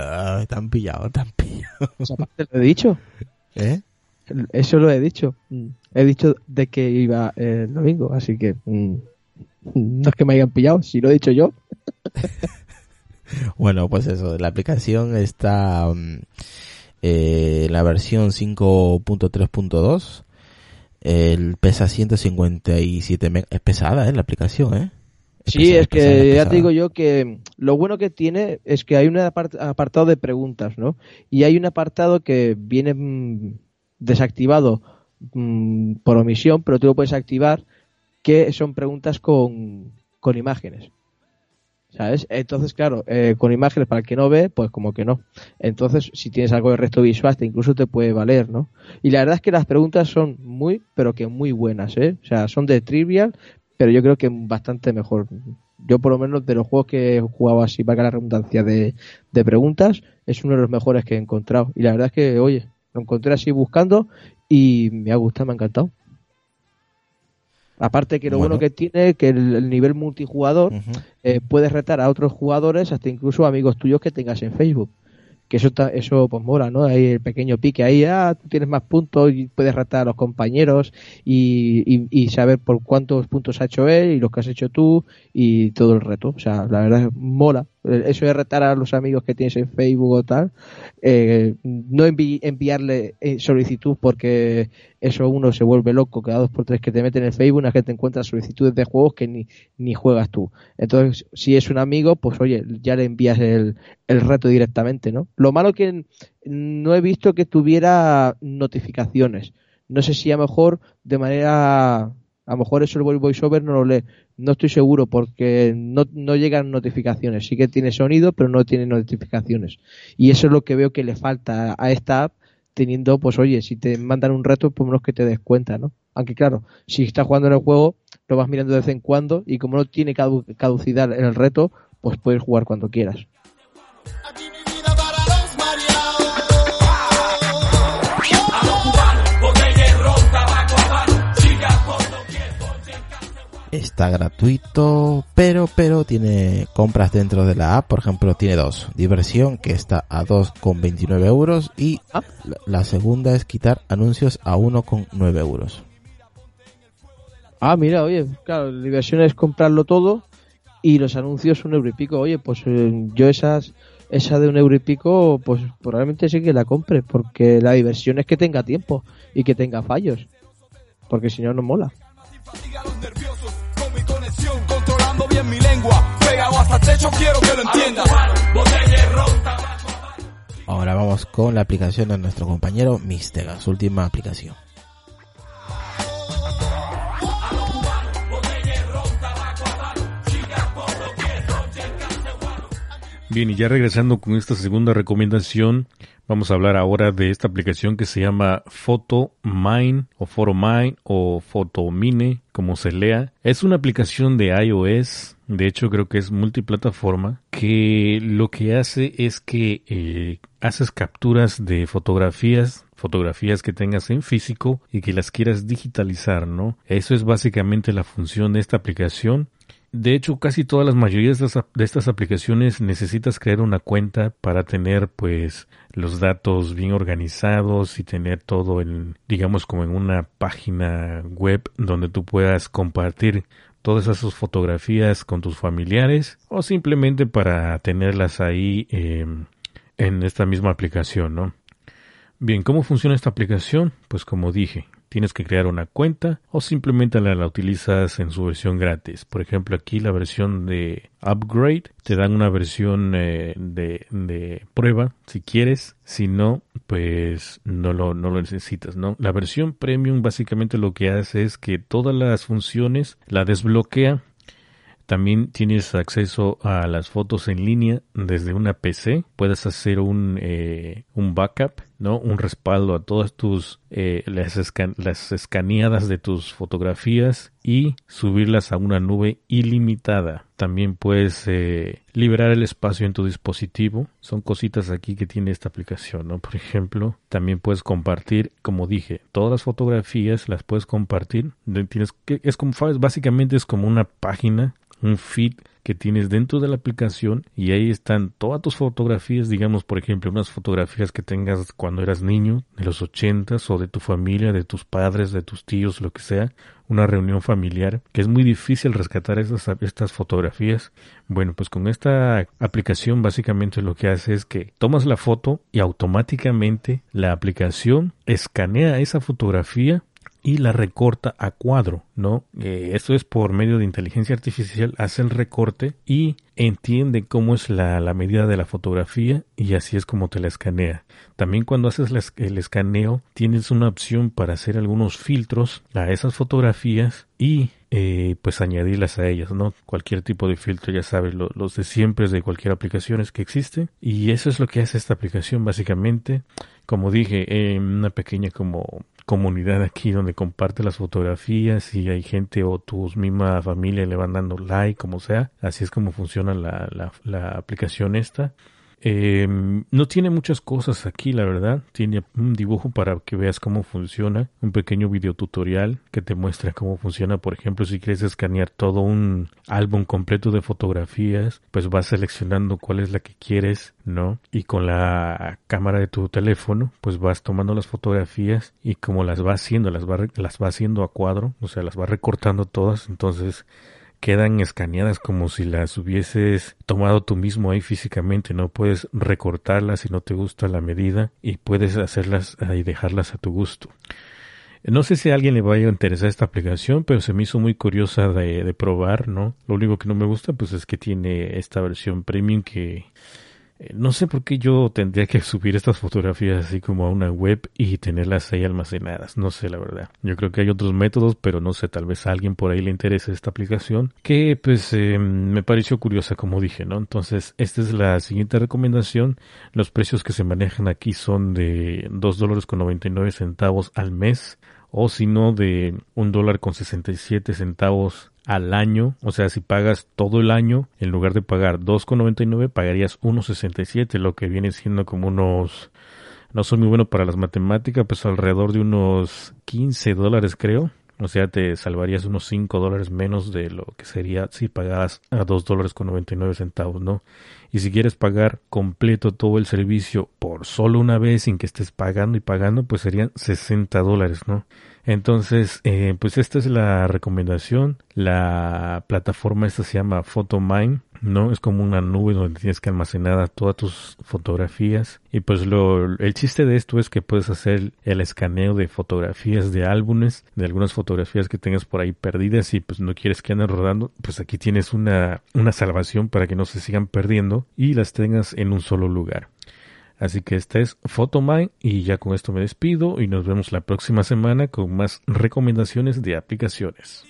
te han pillado, te han pillado. parte lo he dicho. ¿Eh? Eso lo he dicho. He dicho de que iba el domingo, así que mm, no es que me hayan pillado, si lo he dicho yo. Bueno, pues eso, la aplicación está mm, eh, en la versión 5.3.2. El pesa 157 megas. Es pesada, ¿eh? La aplicación, ¿eh? Sí, pesada, es que pesada, ya pesada. te digo yo que lo bueno que tiene es que hay un apart- apartado de preguntas, ¿no? Y hay un apartado que viene mm, desactivado mm, por omisión, pero tú lo puedes activar, que son preguntas con, con imágenes. ¿Sabes? Entonces, claro, eh, con imágenes para el que no ve, pues como que no. Entonces, si tienes algo de resto visual, te incluso te puede valer, ¿no? Y la verdad es que las preguntas son muy, pero que muy buenas, ¿eh? O sea, son de trivial, pero yo creo que bastante mejor. Yo por lo menos de los juegos que he jugado así, para la redundancia de, de preguntas, es uno de los mejores que he encontrado. Y la verdad es que, oye, lo encontré así buscando y me ha gustado, me ha encantado. Aparte que lo bueno, Bueno. que tiene que el, el nivel multijugador eh, puedes retar a otros jugadores, hasta incluso amigos tuyos que tengas en Facebook. Que eso, ta- eso pues mola, ¿no? Hay el pequeño pique ahí, ah, tú tienes más puntos y puedes retar a los compañeros y, y, y saber por cuántos puntos ha hecho él y los que has hecho tú y todo el reto. O sea, la verdad es mola. Eh, Eso de retar a los amigos que tienes en Facebook o tal, eh, no envi- enviarle eh, solicitud porque eso uno se vuelve loco cada dos por tres que te meten en Facebook, una gente encuentra solicitudes de juegos que ni, ni juegas tú. Entonces, si es un amigo, pues oye, ya le envías el, el reto directamente, ¿no? Lo malo que no he visto que tuviera notificaciones. No sé si a lo mejor de manera, a lo mejor eso el voiceover no lo lee. No estoy seguro porque no, no llegan notificaciones. Sí que tiene sonido, pero no tiene notificaciones. Y eso es lo que veo que le falta a esta app teniendo, pues oye, si te mandan un reto, por menos que te des cuenta, ¿no? Aunque claro, si estás jugando en el juego, lo vas mirando de vez en cuando y como no tiene cadu- caducidad en el reto, pues puedes jugar cuando quieras. Está gratuito, pero, pero tiene compras dentro de la app. Por ejemplo, tiene dos. Diversión, que está a 2,29 euros. Y Ah. la, segunda es quitar anuncios a 1,9 euros. Ah, mira, oye, claro, la diversión es comprarlo todo y los anuncios un euro y pico. Oye, pues eh, yo esas, esa de un euro y pico, pues probablemente sí que la compre, porque la diversión es que tenga tiempo y que tenga fallos, porque si no, no mola. Lengua. Pegado hasta el techo, quiero que lo entienda. Ahora vamos con la aplicación de nuestro compañero Mistega, su última aplicación. Bien, y ya regresando con esta segunda recomendación, vamos a hablar ahora de esta aplicación que se llama PhotoMine o PhotoMine o PhotoMine, como se lea. Es una aplicación de iOS, de hecho creo que es multiplataforma, que lo que hace es que eh, haces capturas de fotografías fotografías que tengas en físico y que las quieras digitalizar, ¿no? Eso es básicamente la función de esta aplicación. De hecho, casi todas las mayorías de estas, aplicaciones necesitas crear una cuenta para tener pues los datos bien organizados y tener todo en, digamos, como en una página web donde tú puedas compartir todas esas fotografías con tus familiares o simplemente para tenerlas ahí eh, en esta misma aplicación, ¿no? Bien, ¿cómo funciona esta aplicación? Pues como dije, tienes que crear una cuenta o simplemente la, la utilizas en su versión gratis. Por ejemplo, aquí la versión de Upgrade te dan una versión eh, de, de prueba si quieres. Si no, pues no lo, no lo necesitas, ¿no? La versión premium básicamente lo que hace es que todas las funciones la desbloquea también tienes acceso a las fotos en línea desde una PC. Puedes hacer un, eh, un backup, ¿no? Un respaldo a todas tus, eh, las, las escaneadas de tus fotografías y subirlas a una nube ilimitada. También puedes eh, liberar el espacio en tu dispositivo. Son cositas aquí que tiene esta aplicación, ¿no? Por ejemplo, también puedes compartir, como dije, todas las fotografías las puedes compartir. Tienes es como, básicamente es como una página un feed que tienes dentro de la aplicación y ahí están todas tus fotografías, digamos por ejemplo unas fotografías que tengas cuando eras niño, de los ochentas o de tu familia, de tus padres, de tus tíos, lo que sea, una reunión familiar, que es muy difícil rescatar estas, estas fotografías. Bueno, pues con esta aplicación básicamente lo que hace es que tomas la foto y automáticamente la aplicación escanea esa fotografía y la recorta a cuadro, ¿no? Eh, esto es por medio de inteligencia artificial, hace el recorte y entiende cómo es la, la medida de la fotografía y así es como te la escanea. También cuando haces el escaneo tienes una opción para hacer algunos filtros a esas fotografías y eh, pues añadirlas a ellas, ¿no? Cualquier tipo de filtro, ya sabes, lo- los de siempre de cualquier aplicación es que existe y eso es lo que hace esta aplicación básicamente. Como dije, en una pequeña como comunidad aquí donde comparte las fotografías y hay gente o tu misma familia le van dando like, como sea. Así es como funciona la, la, la aplicación esta. Eh, no tiene muchas cosas aquí, la verdad. Tiene un dibujo para que veas cómo funciona, un pequeño video tutorial que te muestra cómo funciona. Por ejemplo, si quieres escanear todo un álbum completo de fotografías, pues vas seleccionando cuál es la que quieres, ¿no? Y con la cámara de tu teléfono, pues vas tomando las fotografías y como las va haciendo, las va, las va haciendo a cuadro, o sea, las va recortando todas, entonces quedan escaneadas como si las hubieses tomado tú mismo ahí físicamente, no puedes recortarlas si no te gusta la medida y puedes hacerlas y dejarlas a tu gusto. No sé si a alguien le vaya a interesar esta aplicación, pero se me hizo muy curiosa de, de probar, ¿no? Lo único que no me gusta pues es que tiene esta versión premium que no sé por qué yo tendría que subir estas fotografías así como a una web y tenerlas ahí almacenadas. No sé, la verdad. Yo creo que hay otros métodos, pero no sé, tal vez a alguien por ahí le interese esta aplicación que pues eh, me pareció curiosa como dije, ¿no? Entonces, esta es la siguiente recomendación. Los precios que se manejan aquí son de 2 dólares con 99 centavos al mes o si no de un dólar con 67 centavos al año, o sea, si pagas todo el año, en lugar de pagar 2,99 pagarías 1,67, lo que viene siendo como unos, no soy muy bueno para las matemáticas, pues alrededor de unos 15 dólares creo. O sea, te salvarías unos 5 dólares menos de lo que sería si pagaras a 2 dólares con 99 centavos, ¿no? Y si quieres pagar completo todo el servicio por solo una vez sin que estés pagando y pagando, pues serían 60 dólares, ¿no? Entonces, eh, pues esta es la recomendación. La plataforma esta se llama PhotoMine, ¿no? Es como una nube donde tienes que almacenar todas tus fotografías. Y pues lo, el chiste de esto es que puedes hacer el escaneo de fotografías de álbumes, de algunas fotografías que tengas por ahí perdidas y pues no quieres que anden rodando, pues aquí tienes una, una salvación para que no se sigan perdiendo y las tengas en un solo lugar. Así que esta es PhotoMine y ya con esto me despido y nos vemos la próxima semana con más recomendaciones de aplicaciones.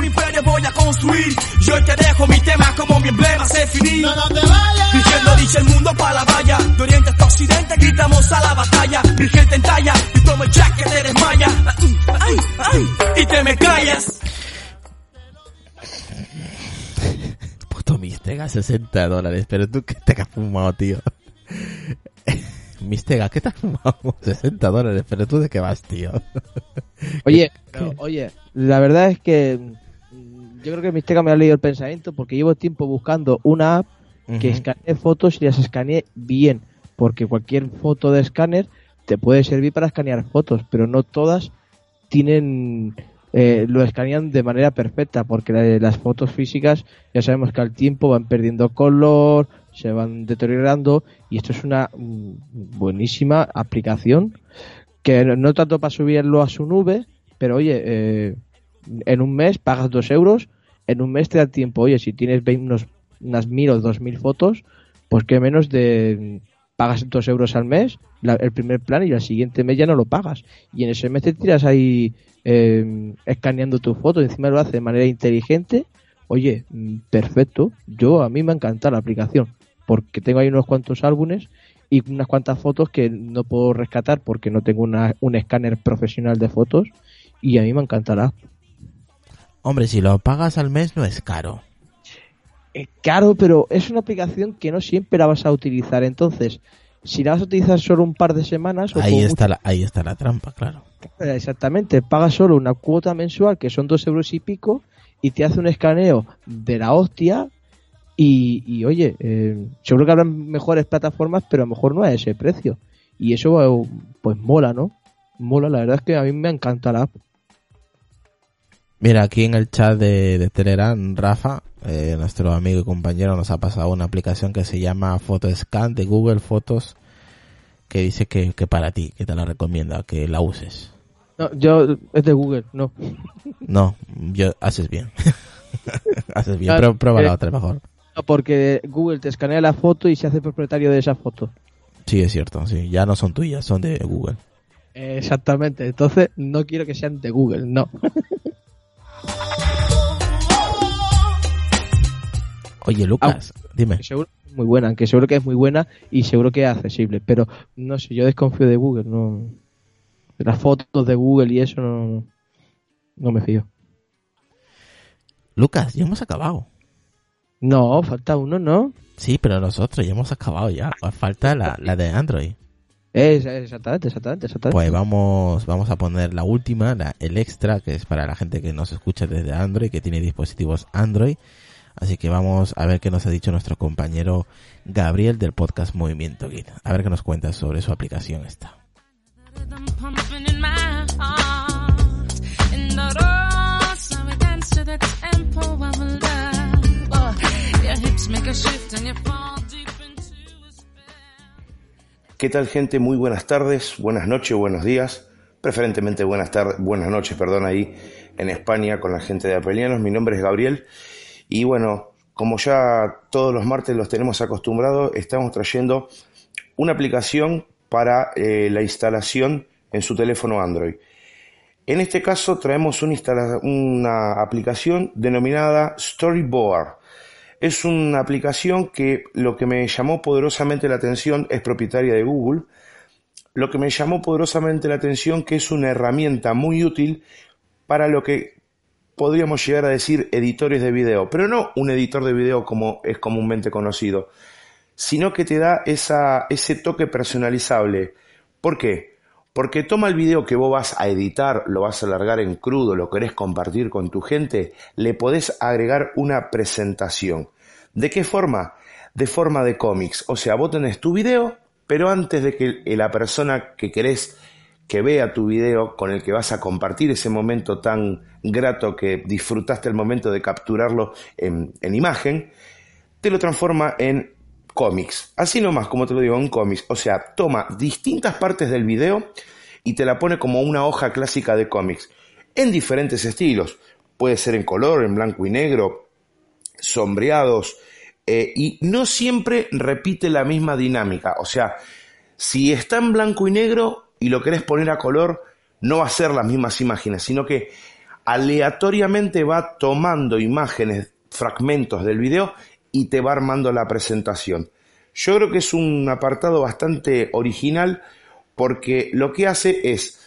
Un imperio voy a construir. Yo te dejo mi tema como mi emblema se finí. No, no te vayas. Diciendo dice el mundo pa' la valla. De oriente hasta occidente gritamos a la batalla. Mi gente en talla y tomo el jack que te desmaya. Ay, ay, y te me callas. Puto Mistega, 60 dólares. Pero tú, ¿qué te has fumado, tío? Mistega, ¿qué te has fumado? 60 dólares. Pero tú, ¿de qué vas, tío? Oye, pero, oye, la verdad es que yo creo que Mistega me ha leído el pensamiento porque llevo tiempo buscando una app que escanee fotos y las escanee bien, porque cualquier foto de escáner te puede servir para escanear fotos, pero no todas tienen eh, lo escanean de manera perfecta, porque la- las fotos físicas ya sabemos que al tiempo van perdiendo color, se van deteriorando y esto es una mm, buenísima aplicación que no, no tanto para subirlo a su nube, pero oye, eh, en un mes pagas dos euros, en un mes te da tiempo, oye, si tienes 20 unos, unas mil o dos mil fotos, pues que menos de pagas dos euros al mes, la- el primer plan y al siguiente mes ya no lo pagas. Y en ese mes te tiras ahí eh, escaneando tus fotos, encima lo hace de manera inteligente. Oye, mm, perfecto. Yo, a mí me encanta la aplicación, porque tengo ahí unos cuantos álbumes y unas cuantas fotos que no puedo rescatar porque no tengo una- un escáner profesional de fotos y a mí me encantará. Hombre, si lo pagas al mes no es caro. Es caro, pero es una aplicación que no siempre la vas a utilizar. Entonces, si la vas a utilizar solo un par de semanas, o Ahí está, la, ahí está la trampa, claro. exactamente, pagas solo una cuota mensual que son dos euros y pico y te hace un escaneo de la hostia. Y, y, oye, eh, seguro que habrán mejores plataformas, pero a lo mejor no a ese precio. Y eso, eh, pues mola, ¿no? Mola, la verdad es que a mí me encanta la app. Mira, aquí en el chat de, de Telegram, Rafa, eh, nuestro amigo y compañero, nos ha pasado una aplicación que se llama PhotoScan de Google Fotos, que dice que, que para ti, que te la recomienda, que la uses. No, yo, es de Google, no. No, yo, haces bien. haces bien, Claro, pero prueba la eh, otra mejor. No, Porque Google te escanea la foto y se hace propietario de esa foto. Sí, es cierto, sí, ya no son tuyas, son de Google. Exactamente, entonces no quiero que sean de Google, no. Oye, Lucas, dime. Seguro que es muy buena, aunque seguro que es muy buena y seguro que es accesible, pero no sé, yo desconfío de Google, no. De las fotos de Google y eso no, no me fío. Lucas, ya hemos acabado. No, falta uno, ¿no? Sí, pero nosotros ya hemos acabado ya. Falta la, la de Android. Es, exactamente, exactamente, exactamente. Pues vamos, vamos a poner la última, la, el extra, que es para la gente que nos escucha desde Android, que tiene dispositivos Android. Así que vamos a ver qué nos ha dicho nuestro compañero Gabriel del podcast Movimiento Git. A ver qué nos cuenta sobre su aplicación esta. ¿Qué tal gente? Muy buenas tardes, buenas noches, buenos días, preferentemente buenas tardes, buenas noches, perdón, ahí en España con la gente de Apelianos. Mi nombre es Gabriel y bueno, como ya todos los martes los tenemos acostumbrados, estamos trayendo una aplicación para eh, la instalación en su teléfono Android. En este caso traemos una, aplicación denominada Storyboard. Es una aplicación que lo que me llamó poderosamente la atención es propietaria de Google. Lo que me llamó poderosamente la atención que es una herramienta muy útil para lo que podríamos llegar a decir editores de video, pero no un editor de video como es comúnmente conocido, sino que te da esa, ese toque personalizable. ¿Por qué? Porque toma el video que vos vas a editar, lo vas a alargar en crudo, lo querés compartir con tu gente, le podés agregar una presentación. ¿De qué forma? De forma de cómics. O sea, vos tenés tu video, pero antes de que la persona que querés que vea tu video con el que vas a compartir ese momento tan grato que disfrutaste el momento de capturarlo en, en imagen, te lo transforma en cómics. Así nomás, como te lo digo, en cómics. O sea, toma distintas partes del video y te la pone como una hoja clásica de cómics. En diferentes estilos. Puede ser en color, en blanco y negro, sombreados. eh, y no siempre repite la misma dinámica. O sea, si está en blanco y negro y lo querés poner a color, no va a ser las mismas imágenes, sino que aleatoriamente va tomando imágenes, fragmentos del video y te va armando la presentación. Yo creo que es un apartado bastante original porque lo que hace es,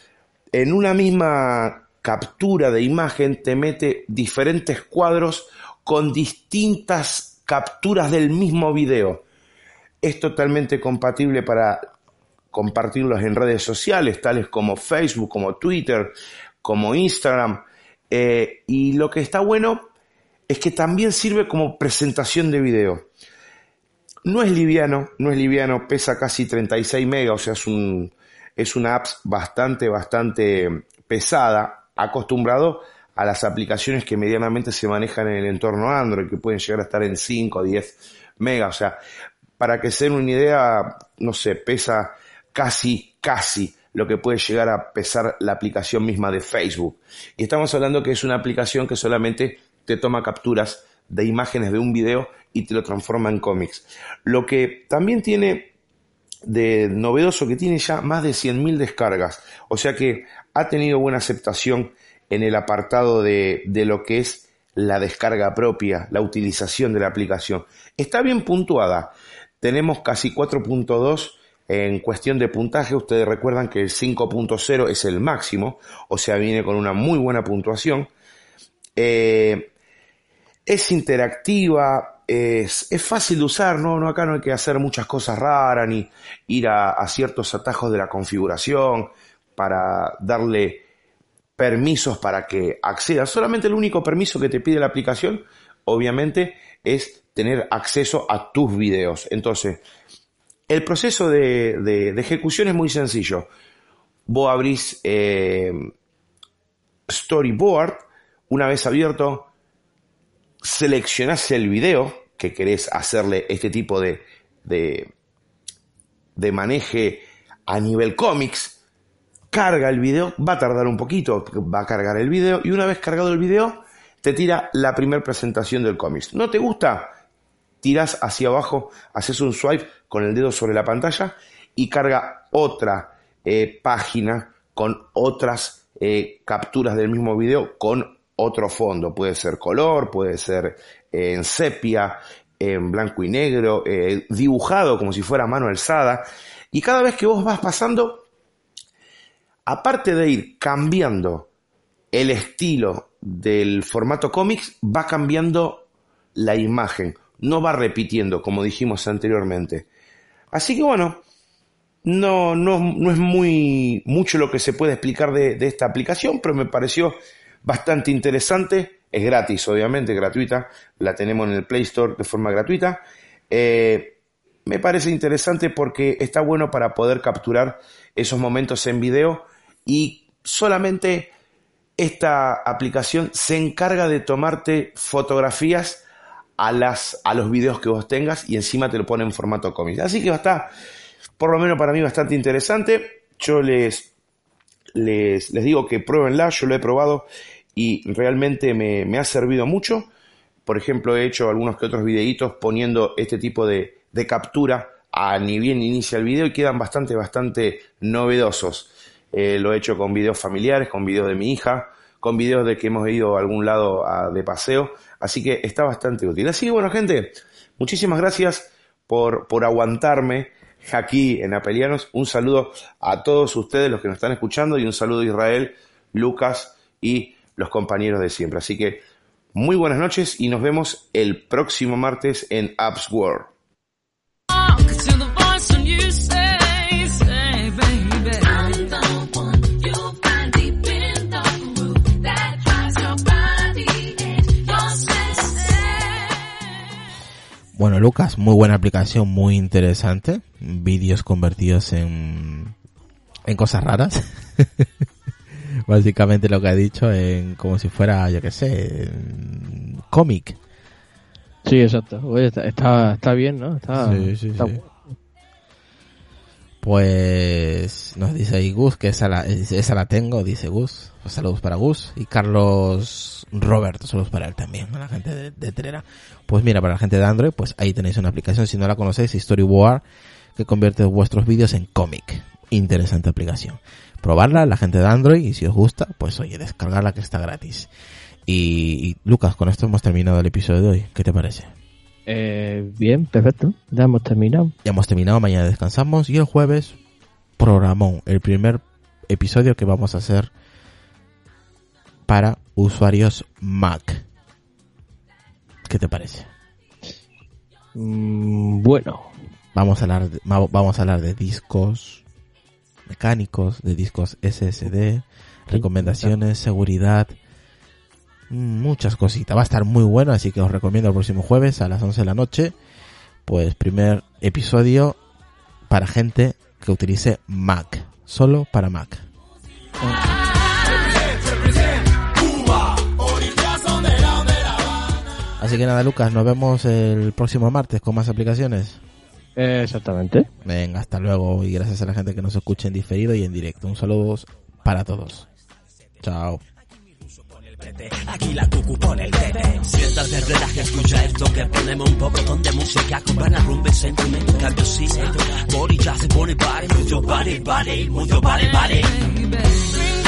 en una misma captura de imagen, te mete diferentes cuadros con distintas capturas del mismo video. Es totalmente compatible para compartirlos en redes sociales, tales como Facebook, como Twitter, como Instagram. Eh, y lo que está bueno es que también sirve como presentación de video. No es liviano, no es liviano, pesa casi 36 megas, o sea, es, un, es una app bastante, bastante pesada, acostumbrado a las aplicaciones que medianamente se manejan en el entorno Android, que pueden llegar a estar en 5 o 10 megas, o sea, para que se den una idea, no sé, pesa casi, casi lo que puede llegar a pesar la aplicación misma de Facebook. Y estamos hablando que es una aplicación que solamente te toma capturas de imágenes de un video y te lo transforma en cómics. Lo que también tiene de novedoso que tiene ya más de 100.000 descargas. O sea que ha tenido buena aceptación en el apartado de, de lo que es la descarga propia, la utilización de la aplicación. Está bien puntuada. Tenemos casi 4.2 en cuestión de puntaje. Ustedes recuerdan que el 5.0 es el máximo, o sea, viene con una muy buena puntuación. Eh, es interactiva, es, fácil de usar, ¿no? ¿no? Acá no hay que hacer muchas cosas raras ni ir a, ciertos atajos de la configuración para darle permisos para que accedas. Solamente el único permiso que te pide la aplicación, obviamente, es tener acceso a tus videos. Entonces, el proceso de, de, de ejecución es muy sencillo. Vos abrís eh, Storyboard, una vez abierto, seleccionás el video que querés hacerle este tipo de, de, maneje a nivel cómics, carga el video, va a tardar un poquito, va a cargar el video y una vez cargado el video te tira la primera presentación del cómic. ¿No te gusta? Tiras hacia abajo, haces un swipe con el dedo sobre la pantalla y carga otra eh, página con otras eh, capturas del mismo video con otro fondo. Puede ser color, puede ser eh, en sepia, en blanco y negro, eh, dibujado como si fuera mano alzada. Y cada vez que vos vas pasando, aparte de ir cambiando el estilo del formato cómics, va cambiando la imagen, no va repitiendo como dijimos anteriormente. Así que bueno, no, no, no es muy mucho lo que se puede explicar de, de esta aplicación, pero me pareció bastante interesante. Es gratis, obviamente, gratuita. La tenemos en el Play Store de forma gratuita. Eh, me parece interesante porque está bueno para poder capturar esos momentos en video y solamente esta aplicación se encarga de tomarte fotografías a, las, a los videos que vos tengas y encima te lo pone en formato cómic. Así que estar, por lo menos para mí, bastante interesante. Yo les, les, les digo que pruébenla, yo lo he probado y realmente me, me ha servido mucho. Por ejemplo, he hecho algunos que otros videitos poniendo este tipo de, de captura a ni bien inicia el video y quedan bastante, bastante novedosos. Eh, lo he hecho con videos familiares, con videos de mi hija, con videos de que hemos ido a algún lado de paseo, así que está bastante útil. Así que bueno, gente, muchísimas gracias por, por aguantarme aquí en Apelianos. Un saludo a todos ustedes, los que nos están escuchando, y un saludo a Israel, Lucas y los compañeros de siempre. Así que muy buenas noches y nos vemos el próximo martes en Apps World. Bueno, Lucas, muy buena aplicación, muy interesante. Vídeos convertidos en, en cosas raras. Básicamente lo que ha dicho en como si fuera, yo qué sé, cómic. Sí, exacto. Oye, está, está, está bien, ¿no? Está, Sí, sí, está sí. Pues nos dice ahí Gus que esa la, esa la tengo, dice Gus. Pues saludos para Gus. Y Carlos Roberto, saludos para él también, a la gente de, de Telera. Pues mira, para la gente de Android, pues ahí tenéis una aplicación, si no la conocéis, Storyboard, que convierte vuestros vídeos en cómic. Interesante aplicación. Probarla, la gente de Android, y si os gusta, pues oye, descargarla que está gratis. Y, y Lucas, con esto hemos terminado el episodio de hoy. ¿Qué te parece? Eh, bien, perfecto. Ya hemos terminado. Ya hemos terminado, mañana descansamos y el jueves programón, el primer episodio que vamos a hacer para usuarios Mac. ¿Qué te parece? Mm, bueno, Vamos a hablar de, va- vamos a hablar de discos mecánicos, de discos SSD, recomendaciones, seguridad, muchas cositas. Va a estar muy bueno, así que os recomiendo el próximo jueves a las 11 de la noche, pues primer episodio para gente que utilice Mac, solo para Mac. Así que nada, Lucas, nos vemos el próximo martes con más aplicaciones. Eh, exactamente. Venga, hasta luego y gracias a la gente que nos escucha en diferido y en directo. Un saludo para todos. Chao. Aquí la cucu pone el bebé. Siéntate, relaja, escucha esto que ponemos un poco de música con buena rumba y sentimiento. Cambio sí, body, just body, body, move your body, body, move your body, body. Baby, bring